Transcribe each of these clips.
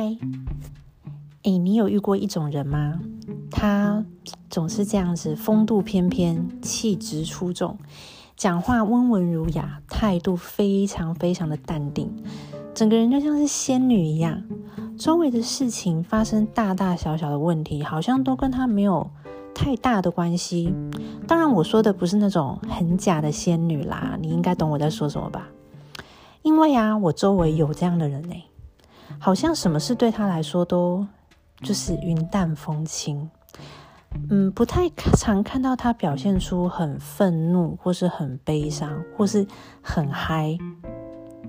嗨，哎，你有遇过一种人吗？他总是这样子，风度翩翩，气质出众，讲话温文儒雅，态度非常非常的淡定，整个人就像是仙女一样。周围的事情发生大大小小的问题，好像都跟他没有太大的关系。当然，我说的不是那种很假的仙女啦，你应该懂我在说什么吧？因为啊，我周围有这样的人呢，好像什么事对他来说都就是云淡风轻。嗯，不太常看到他表现出很愤怒，或是很悲伤，或是很嗨，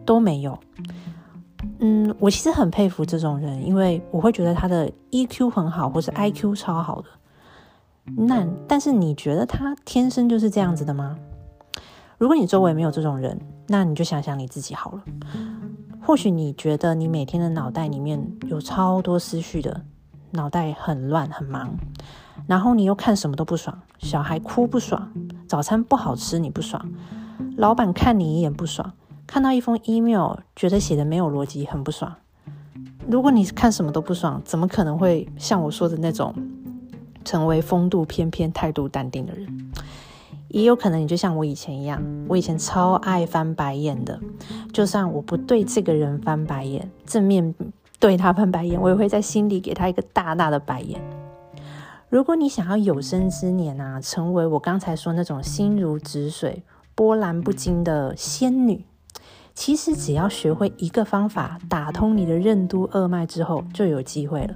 都没有。嗯，我其实很佩服这种人，因为我会觉得他的 EQ 很好，或是 IQ 超好的。那但是你觉得他天生就是这样子的吗？如果你周围没有这种人，那你就想想你自己好了。或许你觉得你每天的脑袋里面有超多思绪的，脑袋很乱很忙，然后你又看什么都不爽，小孩哭不爽，早餐不好吃你不爽，老板看你一眼不爽，看到一封 email 觉得写的没有逻辑很不爽。如果你看什么都不爽，怎么可能会像我说的那种？成为风度翩翩、态度淡定的人，也有可能你就像我以前一样，我以前超爱翻白眼的。就算我不对这个人翻白眼，正面对他翻白眼，我也会在心里给他一个大大的白眼。如果你想要有生之年啊，成为我刚才说那种心如止水、波澜不惊的仙女，其实只要学会一个方法，打通你的任督二脉之后，就有机会了。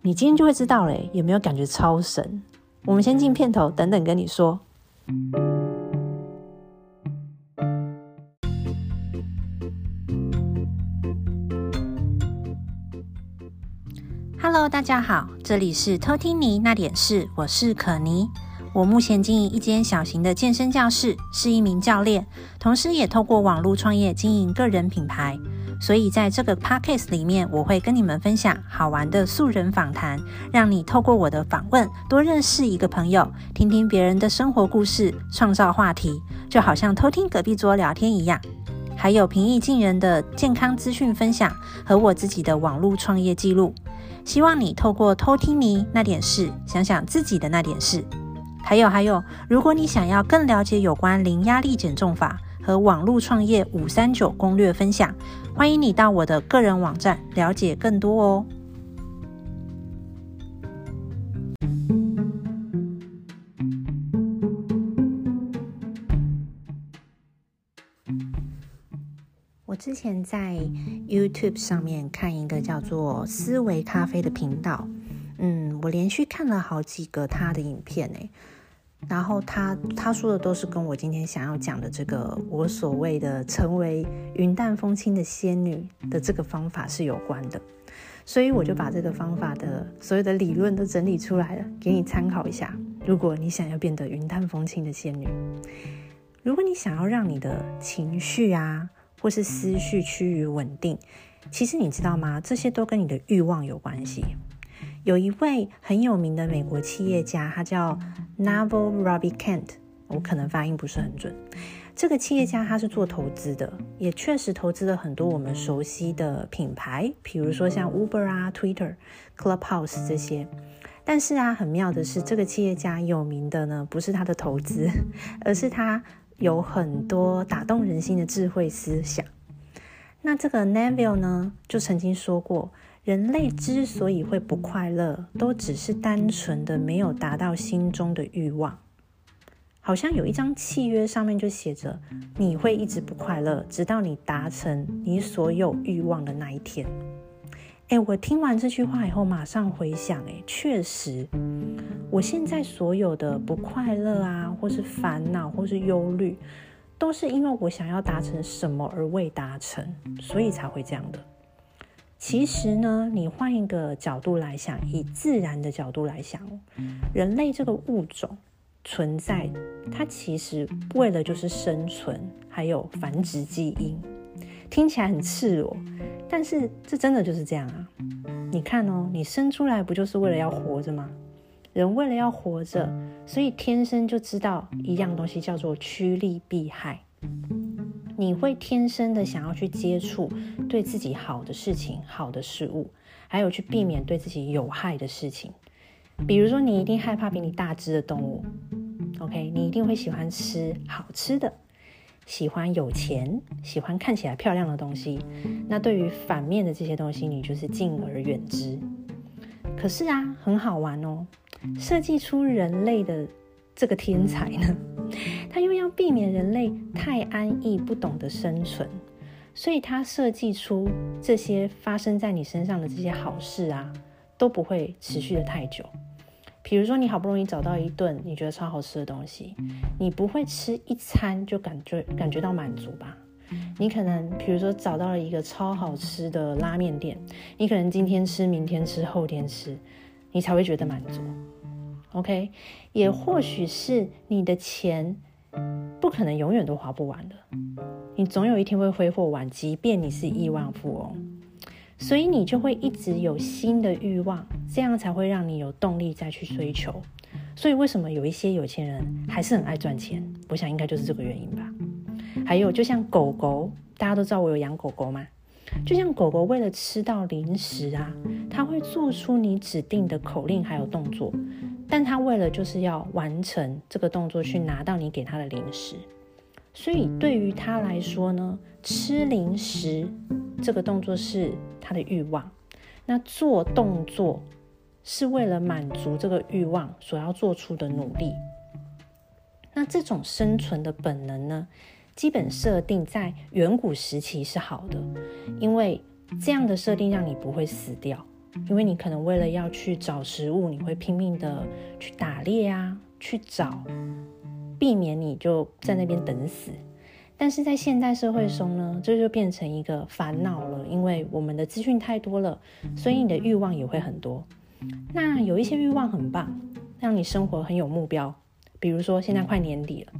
你今天就会知道嘞，有没有感觉超神？我们先进片头，等等跟你说。Hello，大家好，这里是偷听妮那点事，我是可妮。我目前经营一间小型的健身教室，是一名教练，同时也透过网络创业经营个人品牌。所以在这个 podcast 里面，我会跟你们分享好玩的素人访谈，让你透过我的访问多认识一个朋友，听听别人的生活故事，创造话题，就好像偷听隔壁桌聊天一样。还有平易近人的健康资讯分享和我自己的网络创业记录。希望你透过偷听你那点事，想想自己的那点事。还有还有，如果你想要更了解有关零压力减重法，和网络创业五三九攻略分享，欢迎你到我的个人网站了解更多哦。我之前在 YouTube 上面看一个叫做“思维咖啡”的频道，嗯，我连续看了好几个他的影片诶。然后他他说的都是跟我今天想要讲的这个我所谓的成为云淡风轻的仙女的这个方法是有关的，所以我就把这个方法的所有的理论都整理出来了，给你参考一下。如果你想要变得云淡风轻的仙女，如果你想要让你的情绪啊或是思绪趋于稳定，其实你知道吗？这些都跟你的欲望有关系。有一位很有名的美国企业家，他叫 Naval Robbie Kent，我可能发音不是很准。这个企业家他是做投资的，也确实投资了很多我们熟悉的品牌，比如说像 Uber 啊、Twitter、Clubhouse 这些。但是啊，很妙的是，这个企业家有名的呢，不是他的投资，而是他有很多打动人心的智慧思想。那这个 Naval 呢，就曾经说过。人类之所以会不快乐，都只是单纯的没有达到心中的欲望。好像有一张契约，上面就写着你会一直不快乐，直到你达成你所有欲望的那一天。哎，我听完这句话以后，马上回想，哎，确实，我现在所有的不快乐啊，或是烦恼，或是忧虑，都是因为我想要达成什么而未达成，所以才会这样的。其实呢，你换一个角度来想，以自然的角度来想，人类这个物种存在，它其实为了就是生存，还有繁殖基因。听起来很赤裸，但是这真的就是这样啊！你看哦，你生出来不就是为了要活着吗？人为了要活着，所以天生就知道一样东西叫做趋利避害。你会天生的想要去接触对自己好的事情、好的事物，还有去避免对自己有害的事情。比如说，你一定害怕比你大只的动物，OK？你一定会喜欢吃好吃的，喜欢有钱，喜欢看起来漂亮的东西。那对于反面的这些东西，你就是敬而远之。可是啊，很好玩哦，设计出人类的这个天才呢，他又要避免人类太安逸，不懂得生存，所以他设计出这些发生在你身上的这些好事啊，都不会持续的太久。比如说，你好不容易找到一顿你觉得超好吃的东西，你不会吃一餐就感觉感觉到满足吧？你可能比如说找到了一个超好吃的拉面店，你可能今天吃、明天吃、后天吃，你才会觉得满足。OK，也或许是你的钱不可能永远都花不完的，你总有一天会挥霍完，即便你是亿万富翁。所以你就会一直有新的欲望，这样才会让你有动力再去追求。所以为什么有一些有钱人还是很爱赚钱？我想应该就是这个原因吧。还有，就像狗狗，大家都知道我有养狗狗吗？就像狗狗为了吃到零食啊，它会做出你指定的口令还有动作，但他为了就是要完成这个动作去拿到你给他的零食。所以对于他来说呢，吃零食这个动作是他的欲望，那做动作是为了满足这个欲望所要做出的努力。那这种生存的本能呢，基本设定在远古时期是好的，因为这样的设定让你不会死掉，因为你可能为了要去找食物，你会拼命的去打猎啊，去找，避免你就在那边等死。但是在现代社会中呢，这就变成一个烦恼了，因为我们的资讯太多了，所以你的欲望也会很多。那有一些欲望很棒，让你生活很有目标。比如说现在快年底了，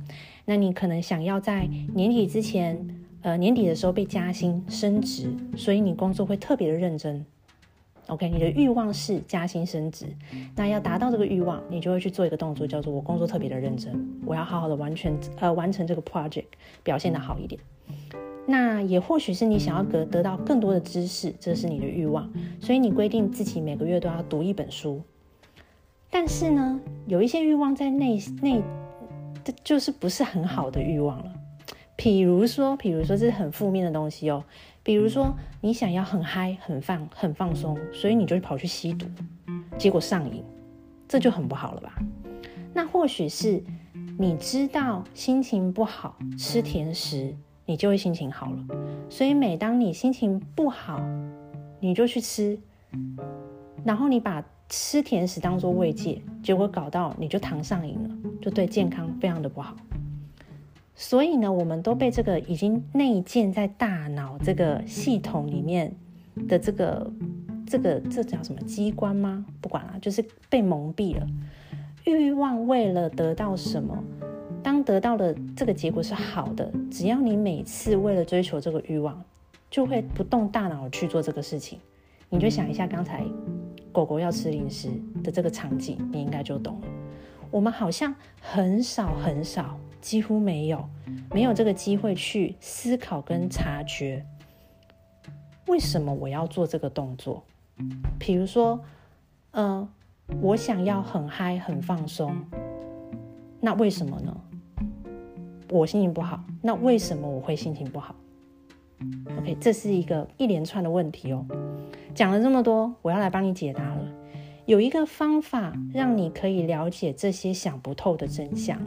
那你可能想要在年底之前，呃，年底的时候被加薪升职，所以你工作会特别的认真。OK，你的欲望是加薪升职，那要达到这个欲望，你就会去做一个动作，叫做我工作特别的认真，我要好好的完全呃完成这个 project，表现得好一点。那也或许是你想要得得到更多的知识，这是你的欲望，所以你规定自己每个月都要读一本书。但是呢，有一些欲望在内内，这就是不是很好的欲望了。比如说，比如说这是很负面的东西哦。比如说，你想要很嗨、很放、很放松，所以你就跑去吸毒，结果上瘾，这就很不好了吧？那或许是你知道心情不好，吃甜食你就会心情好了，所以每当你心情不好，你就去吃，然后你把吃甜食当做慰藉，结果搞到你就糖上瘾了，就对健康非常的不好。所以呢，我们都被这个已经内建在大脑这个系统里面的这个、这个、这叫什么机关吗？不管了，就是被蒙蔽了。欲望为了得到什么，当得到的这个结果是好的，只要你每次为了追求这个欲望，就会不动大脑去做这个事情。你就想一下刚才狗狗要吃零食的这个场景，你应该就懂了。我们好像很少很少。几乎没有，没有这个机会去思考跟察觉，为什么我要做这个动作？比如说，呃，我想要很嗨、很放松，那为什么呢？我心情不好，那为什么我会心情不好？OK，这是一个一连串的问题哦。讲了这么多，我要来帮你解答了。有一个方法让你可以了解这些想不透的真相。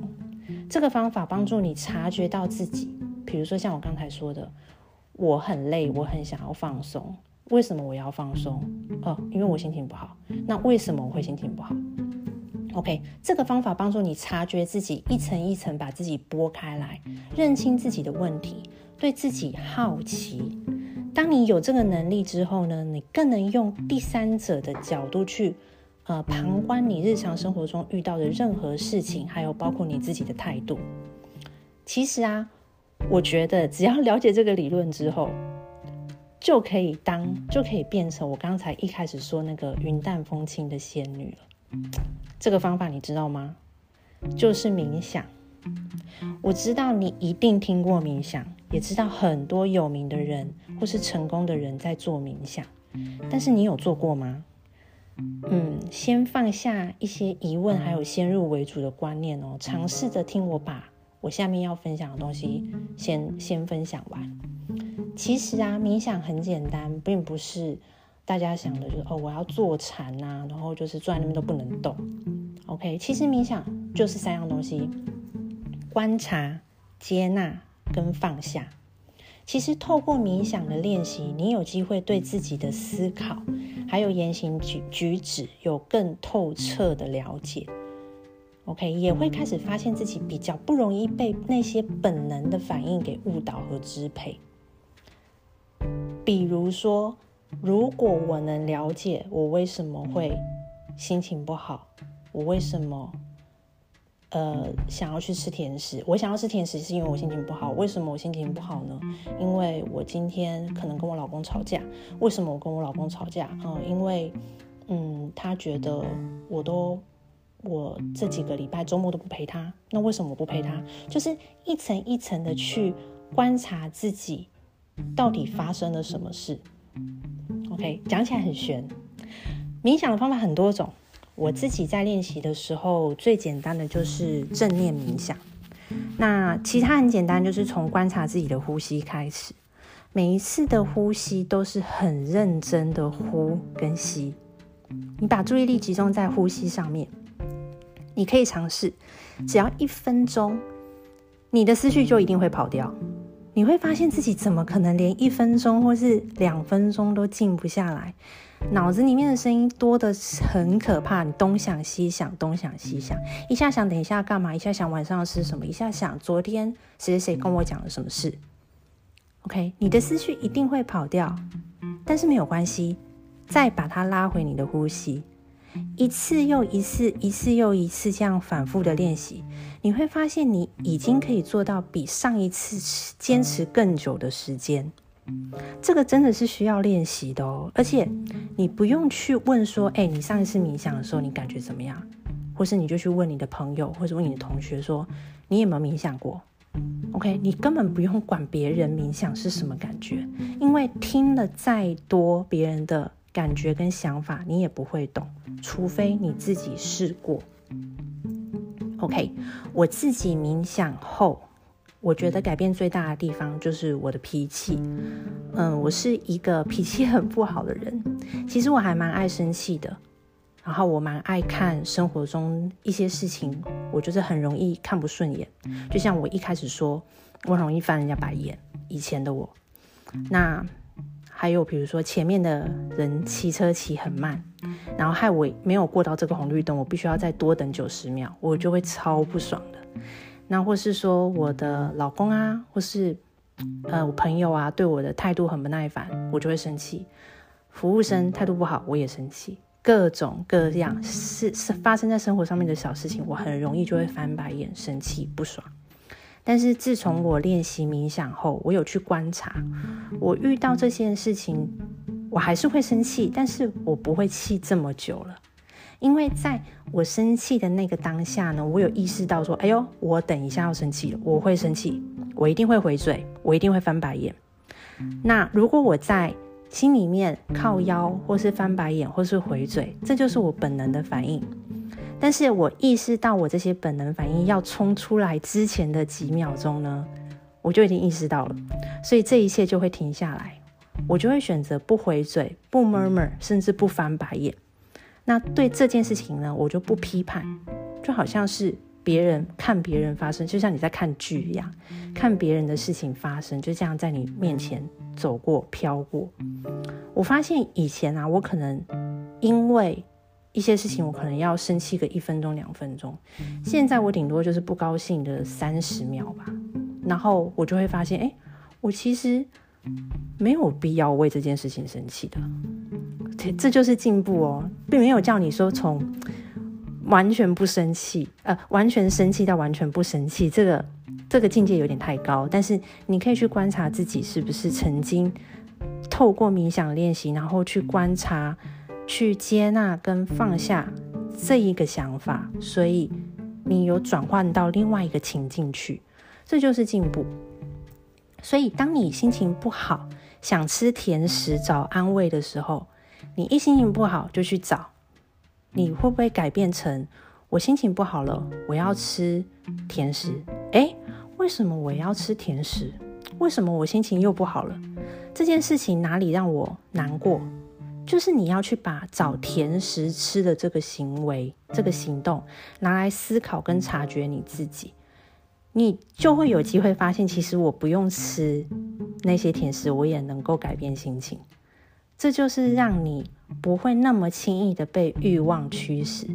这个方法帮助你察觉到自己，比如说像我刚才说的，我很累，我很想要放松。为什么我要放松？哦，因为我心情不好。那为什么我会心情不好？OK，这个方法帮助你察觉自己，一层一层把自己剥开来，认清自己的问题，对自己好奇。当你有这个能力之后呢，你更能用第三者的角度去。呃，旁观你日常生活中遇到的任何事情，还有包括你自己的态度。其实啊，我觉得只要了解这个理论之后，就可以当，就可以变成我刚才一开始说那个云淡风轻的仙女了。这个方法你知道吗？就是冥想。我知道你一定听过冥想，也知道很多有名的人或是成功的人在做冥想，但是你有做过吗？嗯，先放下一些疑问，还有先入为主的观念哦，尝试着听我把我下面要分享的东西先先分享完。其实啊，冥想很简单，并不是大家想的，就是哦，我要坐禅啊，然后就是坐在那边都不能动。OK，其实冥想就是三样东西：观察、接纳跟放下。其实透过冥想的练习，你有机会对自己的思考，还有言行举举止有更透彻的了解。OK，也会开始发现自己比较不容易被那些本能的反应给误导和支配。比如说，如果我能了解我为什么会心情不好，我为什么？呃，想要去吃甜食。我想要吃甜食是因为我心情不好。为什么我心情不好呢？因为我今天可能跟我老公吵架。为什么我跟我老公吵架？嗯，因为嗯，他觉得我都我这几个礼拜周末都不陪他。那为什么我不陪他？就是一层一层的去观察自己到底发生了什么事。OK，讲起来很玄。冥想的方法很多种。我自己在练习的时候，最简单的就是正念冥想。那其他很简单，就是从观察自己的呼吸开始。每一次的呼吸都是很认真的呼跟吸。你把注意力集中在呼吸上面，你可以尝试，只要一分钟，你的思绪就一定会跑掉。你会发现自己怎么可能连一分钟或是两分钟都静不下来？脑子里面的声音多得很可怕，你东想西想，东想西想，一下想等一下干嘛，一下想晚上要吃什么，一下想昨天谁谁谁跟我讲了什么事。OK，你的思绪一定会跑掉，但是没有关系，再把它拉回你的呼吸，一次又一次，一次又一次这样反复的练习，你会发现你已经可以做到比上一次坚持更久的时间。这个真的是需要练习的哦，而且你不用去问说，哎，你上一次冥想的时候你感觉怎么样？或是你就去问你的朋友，或者问你的同学说，你有没有冥想过？OK，你根本不用管别人冥想是什么感觉，因为听了再多别人的感觉跟想法，你也不会懂，除非你自己试过。OK，我自己冥想后。我觉得改变最大的地方就是我的脾气。嗯，我是一个脾气很不好的人。其实我还蛮爱生气的，然后我蛮爱看生活中一些事情，我就是很容易看不顺眼。就像我一开始说，我很容易翻人家白眼。以前的我，那还有比如说前面的人骑车骑很慢，然后害我没有过到这个红绿灯，我必须要再多等九十秒，我就会超不爽的。那或是说我的老公啊，或是呃我朋友啊，对我的态度很不耐烦，我就会生气。服务生态度不好，我也生气。各种各样是是发生在生活上面的小事情，我很容易就会翻白眼、生气、不爽。但是自从我练习冥想后，我有去观察，我遇到这件事情，我还是会生气，但是我不会气这么久了。因为在我生气的那个当下呢，我有意识到说，哎呦，我等一下要生气了，我会生气，我一定会回嘴，我一定会翻白眼。那如果我在心里面靠腰，或是翻白眼，或是回嘴，这就是我本能的反应。但是我意识到我这些本能反应要冲出来之前的几秒钟呢，我就已经意识到了，所以这一切就会停下来，我就会选择不回嘴，不 murmur，甚至不翻白眼。那对这件事情呢，我就不批判，就好像是别人看别人发生，就像你在看剧一样，看别人的事情发生，就这样在你面前走过、飘过。我发现以前啊，我可能因为一些事情，我可能要生气个一分钟、两分钟，现在我顶多就是不高兴的三十秒吧，然后我就会发现，哎，我其实没有必要为这件事情生气的。这就是进步哦，并没有叫你说从完全不生气，呃，完全生气到完全不生气，这个这个境界有点太高。但是你可以去观察自己是不是曾经透过冥想练习，然后去观察、去接纳跟放下这一个想法，所以你有转换到另外一个情境去，这就是进步。所以，当你心情不好，想吃甜食找安慰的时候，你一心情不好就去找，你会不会改变成我心情不好了，我要吃甜食？诶，为什么我要吃甜食？为什么我心情又不好了？这件事情哪里让我难过？就是你要去把找甜食吃的这个行为、这个行动拿来思考跟察觉你自己，你就会有机会发现，其实我不用吃那些甜食，我也能够改变心情。这就是让你不会那么轻易的被欲望驱使，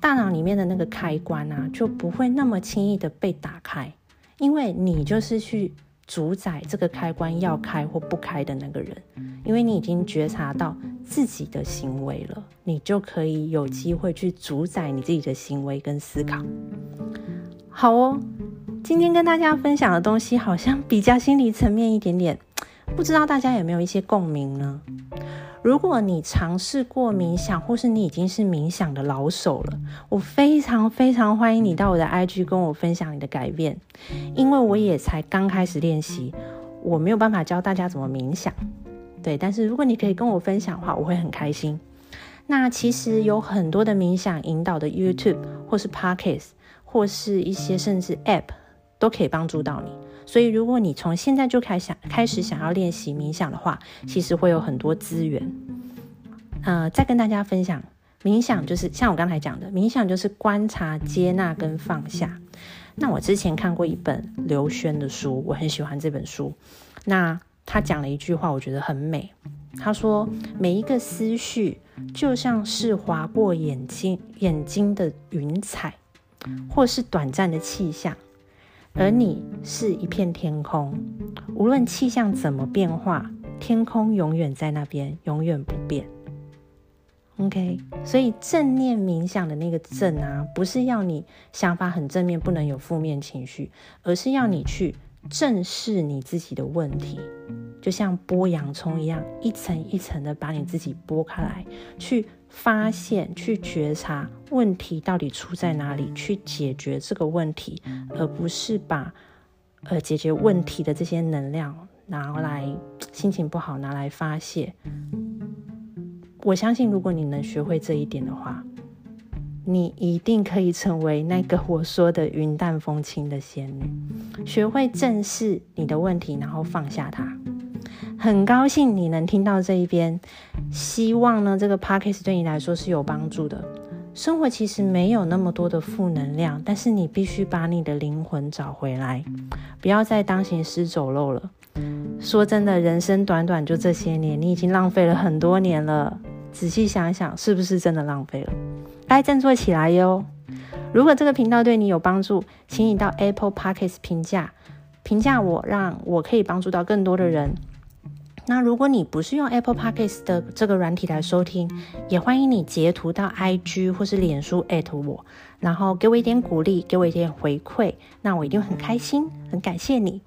大脑里面的那个开关啊，就不会那么轻易的被打开，因为你就是去。主宰这个开关要开或不开的那个人，因为你已经觉察到自己的行为了，你就可以有机会去主宰你自己的行为跟思考。好哦，今天跟大家分享的东西好像比较心理层面一点点，不知道大家有没有一些共鸣呢？如果你尝试过冥想，或是你已经是冥想的老手了，我非常非常欢迎你到我的 IG 跟我分享你的改变，因为我也才刚开始练习，我没有办法教大家怎么冥想，对，但是如果你可以跟我分享的话，我会很开心。那其实有很多的冥想引导的 YouTube 或是 Podcast 或是一些甚至 App 都可以帮助到你。所以，如果你从现在就开始想开始想要练习冥想的话，其实会有很多资源。呃，再跟大家分享，冥想就是像我刚才讲的，冥想就是观察、接纳跟放下。那我之前看过一本刘轩的书，我很喜欢这本书。那他讲了一句话，我觉得很美。他说：“每一个思绪就像是划过眼睛眼睛的云彩，或是短暂的气象。”而你是一片天空，无论气象怎么变化，天空永远在那边，永远不变。OK，所以正念冥想的那个正啊，不是要你想法很正面，不能有负面情绪，而是要你去正视你自己的问题，就像剥洋葱一样，一层一层的把你自己剥开来，去。发现、去觉察问题到底出在哪里，去解决这个问题，而不是把呃解决问题的这些能量拿来心情不好拿来发泄。我相信，如果你能学会这一点的话，你一定可以成为那个我说的云淡风轻的仙女。学会正视你的问题，然后放下它。很高兴你能听到这一边，希望呢这个 podcast 对你来说是有帮助的。生活其实没有那么多的负能量，但是你必须把你的灵魂找回来，不要再当行尸走肉了。说真的，人生短短就这些年，你已经浪费了很多年了。仔细想想，是不是真的浪费了？该振作起来哟！如果这个频道对你有帮助，请你到 Apple Podcast 评价，评价我，让我可以帮助到更多的人。那如果你不是用 Apple Podcast 的这个软体来收听，也欢迎你截图到 IG 或是脸书@我，然后给我一点鼓励，给我一点回馈，那我一定很开心，很感谢你。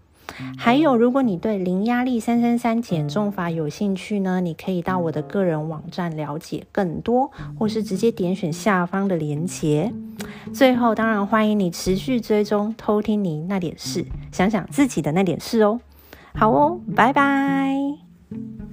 还有，如果你对零压力三三三减重法有兴趣呢，你可以到我的个人网站了解更多，或是直接点选下方的链接。最后，当然欢迎你持续追踪偷听你那点事，想想自己的那点事哦。好哦，拜拜。Thank you.